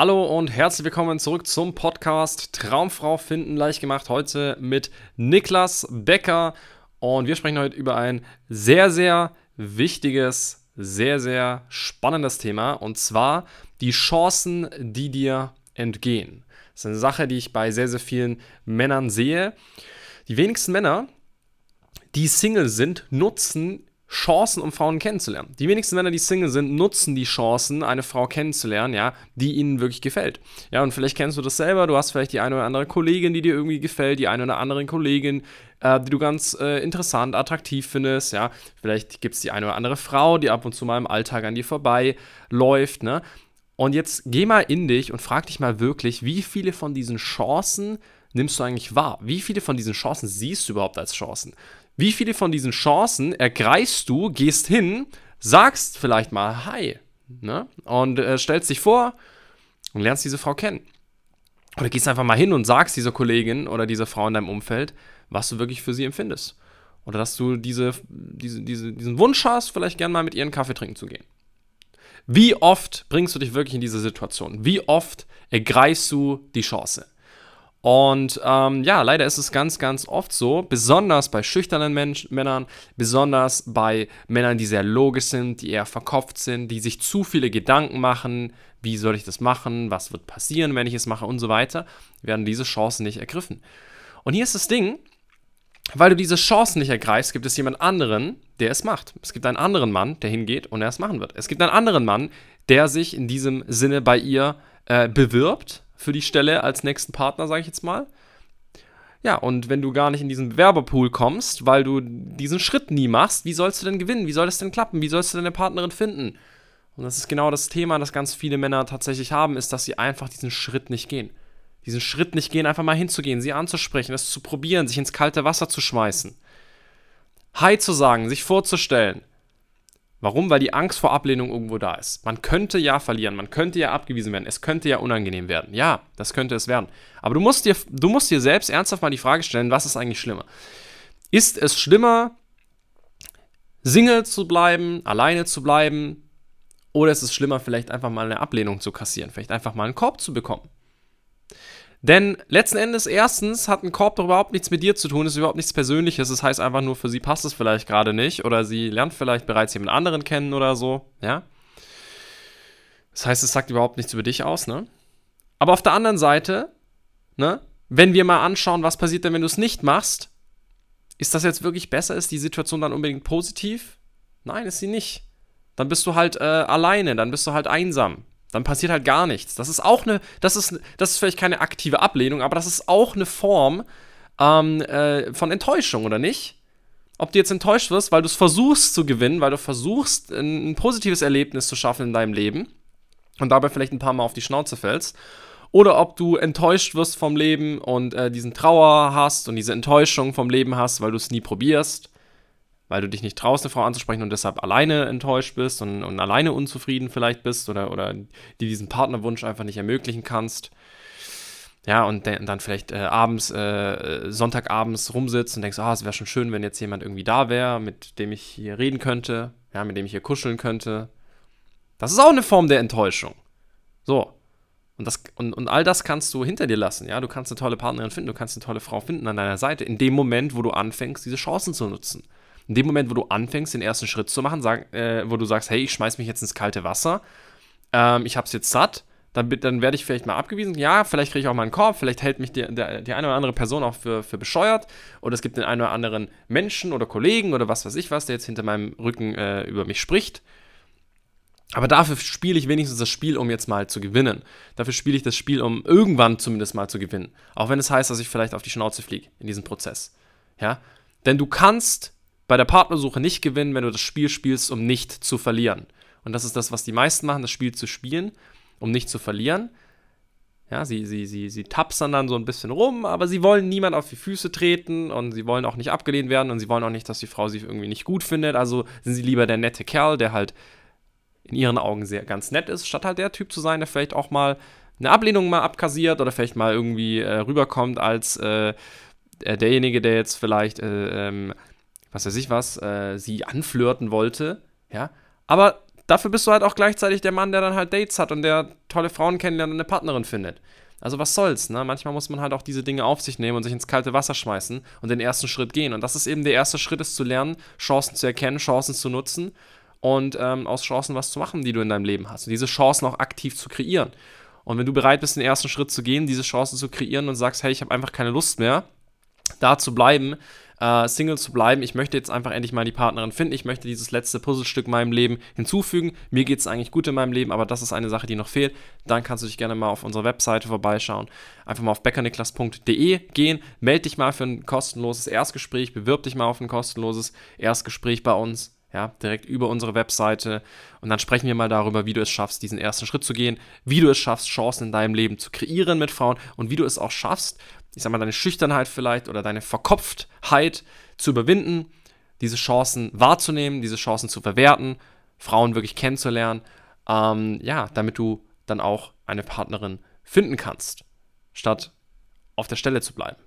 Hallo und herzlich willkommen zurück zum Podcast Traumfrau finden leicht gemacht. Heute mit Niklas Becker und wir sprechen heute über ein sehr, sehr wichtiges, sehr, sehr spannendes Thema und zwar die Chancen, die dir entgehen. Das ist eine Sache, die ich bei sehr, sehr vielen Männern sehe. Die wenigsten Männer, die Single sind, nutzen Chancen, um Frauen kennenzulernen. Die wenigsten Männer, die Single sind, nutzen die Chancen, eine Frau kennenzulernen, ja, die ihnen wirklich gefällt. Ja, und vielleicht kennst du das selber, du hast vielleicht die eine oder andere Kollegin, die dir irgendwie gefällt, die eine oder andere Kollegin, äh, die du ganz äh, interessant, attraktiv findest, ja. Vielleicht gibt es die eine oder andere Frau, die ab und zu mal im Alltag an dir vorbei läuft, ne. Und jetzt geh mal in dich und frag dich mal wirklich, wie viele von diesen Chancen nimmst du eigentlich wahr? Wie viele von diesen Chancen siehst du überhaupt als Chancen? Wie viele von diesen Chancen ergreifst du, gehst hin, sagst vielleicht mal Hi ne? und äh, stellst dich vor und lernst diese Frau kennen. Oder gehst einfach mal hin und sagst dieser Kollegin oder dieser Frau in deinem Umfeld, was du wirklich für sie empfindest. Oder dass du diese, diese, diese, diesen Wunsch hast, vielleicht gern mal mit ihr einen Kaffee trinken zu gehen. Wie oft bringst du dich wirklich in diese Situation? Wie oft ergreifst du die Chance? Und ähm, ja, leider ist es ganz, ganz oft so, besonders bei schüchternen Mensch Männern, besonders bei Männern, die sehr logisch sind, die eher verkopft sind, die sich zu viele Gedanken machen, wie soll ich das machen, was wird passieren, wenn ich es mache und so weiter, werden diese Chancen nicht ergriffen. Und hier ist das Ding, weil du diese Chancen nicht ergreifst, gibt es jemand anderen, der es macht. Es gibt einen anderen Mann, der hingeht und er es machen wird. Es gibt einen anderen Mann, der sich in diesem Sinne bei ihr äh, bewirbt für die Stelle als nächsten Partner, sage ich jetzt mal. Ja, und wenn du gar nicht in diesen Bewerberpool kommst, weil du diesen Schritt nie machst, wie sollst du denn gewinnen? Wie soll das denn klappen? Wie sollst du deine Partnerin finden? Und das ist genau das Thema, das ganz viele Männer tatsächlich haben, ist, dass sie einfach diesen Schritt nicht gehen. Diesen Schritt nicht gehen, einfach mal hinzugehen, sie anzusprechen, es zu probieren, sich ins kalte Wasser zu schmeißen. Hi zu sagen, sich vorzustellen, Warum? Weil die Angst vor Ablehnung irgendwo da ist. Man könnte ja verlieren, man könnte ja abgewiesen werden, es könnte ja unangenehm werden. Ja, das könnte es werden. Aber du musst dir, du musst dir selbst ernsthaft mal die Frage stellen, was ist eigentlich schlimmer? Ist es schlimmer, Single zu bleiben, alleine zu bleiben? Oder ist es schlimmer, vielleicht einfach mal eine Ablehnung zu kassieren, vielleicht einfach mal einen Korb zu bekommen? Denn letzten Endes, erstens, hat ein Korb überhaupt nichts mit dir zu tun, ist überhaupt nichts Persönliches. Das heißt einfach nur, für sie passt es vielleicht gerade nicht oder sie lernt vielleicht bereits jemand anderen kennen oder so, ja. Das heißt, es sagt überhaupt nichts über dich aus, ne? Aber auf der anderen Seite, ne, wenn wir mal anschauen, was passiert denn, wenn du es nicht machst, ist das jetzt wirklich besser? Ist die Situation dann unbedingt positiv? Nein, ist sie nicht. Dann bist du halt äh, alleine, dann bist du halt einsam. Dann passiert halt gar nichts. Das ist auch eine, das ist, das ist vielleicht keine aktive Ablehnung, aber das ist auch eine Form ähm, äh, von Enttäuschung, oder nicht? Ob du jetzt enttäuscht wirst, weil du es versuchst zu gewinnen, weil du versuchst, ein, ein positives Erlebnis zu schaffen in deinem Leben und dabei vielleicht ein paar Mal auf die Schnauze fällst, oder ob du enttäuscht wirst vom Leben und äh, diesen Trauer hast und diese Enttäuschung vom Leben hast, weil du es nie probierst weil du dich nicht traust, eine Frau anzusprechen und deshalb alleine enttäuscht bist und, und alleine unzufrieden vielleicht bist oder, oder dir diesen Partnerwunsch einfach nicht ermöglichen kannst. Ja, und dann vielleicht äh, abends, äh, Sonntagabends rumsitzt und denkst, ah, es wäre schon schön, wenn jetzt jemand irgendwie da wäre, mit dem ich hier reden könnte, ja, mit dem ich hier kuscheln könnte. Das ist auch eine Form der Enttäuschung. So. Und, das, und, und all das kannst du hinter dir lassen, ja. Du kannst eine tolle Partnerin finden, du kannst eine tolle Frau finden an deiner Seite, in dem Moment, wo du anfängst, diese Chancen zu nutzen in dem Moment, wo du anfängst, den ersten Schritt zu machen, sag, äh, wo du sagst, hey, ich schmeiß mich jetzt ins kalte Wasser, ähm, ich hab's jetzt satt, dann, dann werde ich vielleicht mal abgewiesen. Ja, vielleicht kriege ich auch mal einen Korb, vielleicht hält mich die, der, die eine oder andere Person auch für, für bescheuert. Oder es gibt den einen oder anderen Menschen oder Kollegen oder was weiß ich was, der jetzt hinter meinem Rücken äh, über mich spricht. Aber dafür spiele ich wenigstens das Spiel, um jetzt mal zu gewinnen. Dafür spiele ich das Spiel, um irgendwann zumindest mal zu gewinnen. Auch wenn es heißt, dass ich vielleicht auf die Schnauze fliege in diesem Prozess. Ja? Denn du kannst bei der Partnersuche nicht gewinnen, wenn du das Spiel spielst, um nicht zu verlieren. Und das ist das, was die meisten machen, das Spiel zu spielen, um nicht zu verlieren. Ja, sie, sie, sie, sie tapsern dann so ein bisschen rum, aber sie wollen niemand auf die Füße treten und sie wollen auch nicht abgelehnt werden und sie wollen auch nicht, dass die Frau sie irgendwie nicht gut findet. Also sind sie lieber der nette Kerl, der halt in ihren Augen sehr ganz nett ist, statt halt der Typ zu sein, der vielleicht auch mal eine Ablehnung mal abkassiert oder vielleicht mal irgendwie äh, rüberkommt als äh, derjenige, der jetzt vielleicht äh, ähm, was weiß ich was, äh, sie anflirten wollte, ja. Aber dafür bist du halt auch gleichzeitig der Mann, der dann halt Dates hat und der tolle Frauen kennenlernt und eine Partnerin findet. Also was soll's, ne? Manchmal muss man halt auch diese Dinge auf sich nehmen und sich ins kalte Wasser schmeißen und den ersten Schritt gehen. Und das ist eben der erste Schritt, ist zu lernen, Chancen zu erkennen, Chancen zu nutzen und ähm, aus Chancen was zu machen, die du in deinem Leben hast. Und diese Chancen auch aktiv zu kreieren. Und wenn du bereit bist, den ersten Schritt zu gehen, diese Chancen zu kreieren und sagst, hey, ich habe einfach keine Lust mehr, da zu bleiben, äh, Single zu bleiben. Ich möchte jetzt einfach endlich mal die Partnerin finden. Ich möchte dieses letzte Puzzlestück in meinem Leben hinzufügen. Mir geht es eigentlich gut in meinem Leben, aber das ist eine Sache, die noch fehlt. Dann kannst du dich gerne mal auf unserer Webseite vorbeischauen. Einfach mal auf beckerniklas.de gehen. Melde dich mal für ein kostenloses Erstgespräch. Bewirb dich mal auf ein kostenloses Erstgespräch bei uns ja, direkt über unsere Webseite. Und dann sprechen wir mal darüber, wie du es schaffst, diesen ersten Schritt zu gehen, wie du es schaffst, Chancen in deinem Leben zu kreieren mit Frauen und wie du es auch schaffst, ich sag mal, deine Schüchternheit vielleicht oder deine Verkopftheit zu überwinden, diese Chancen wahrzunehmen, diese Chancen zu verwerten, Frauen wirklich kennenzulernen, ähm, ja, damit du dann auch eine Partnerin finden kannst, statt auf der Stelle zu bleiben.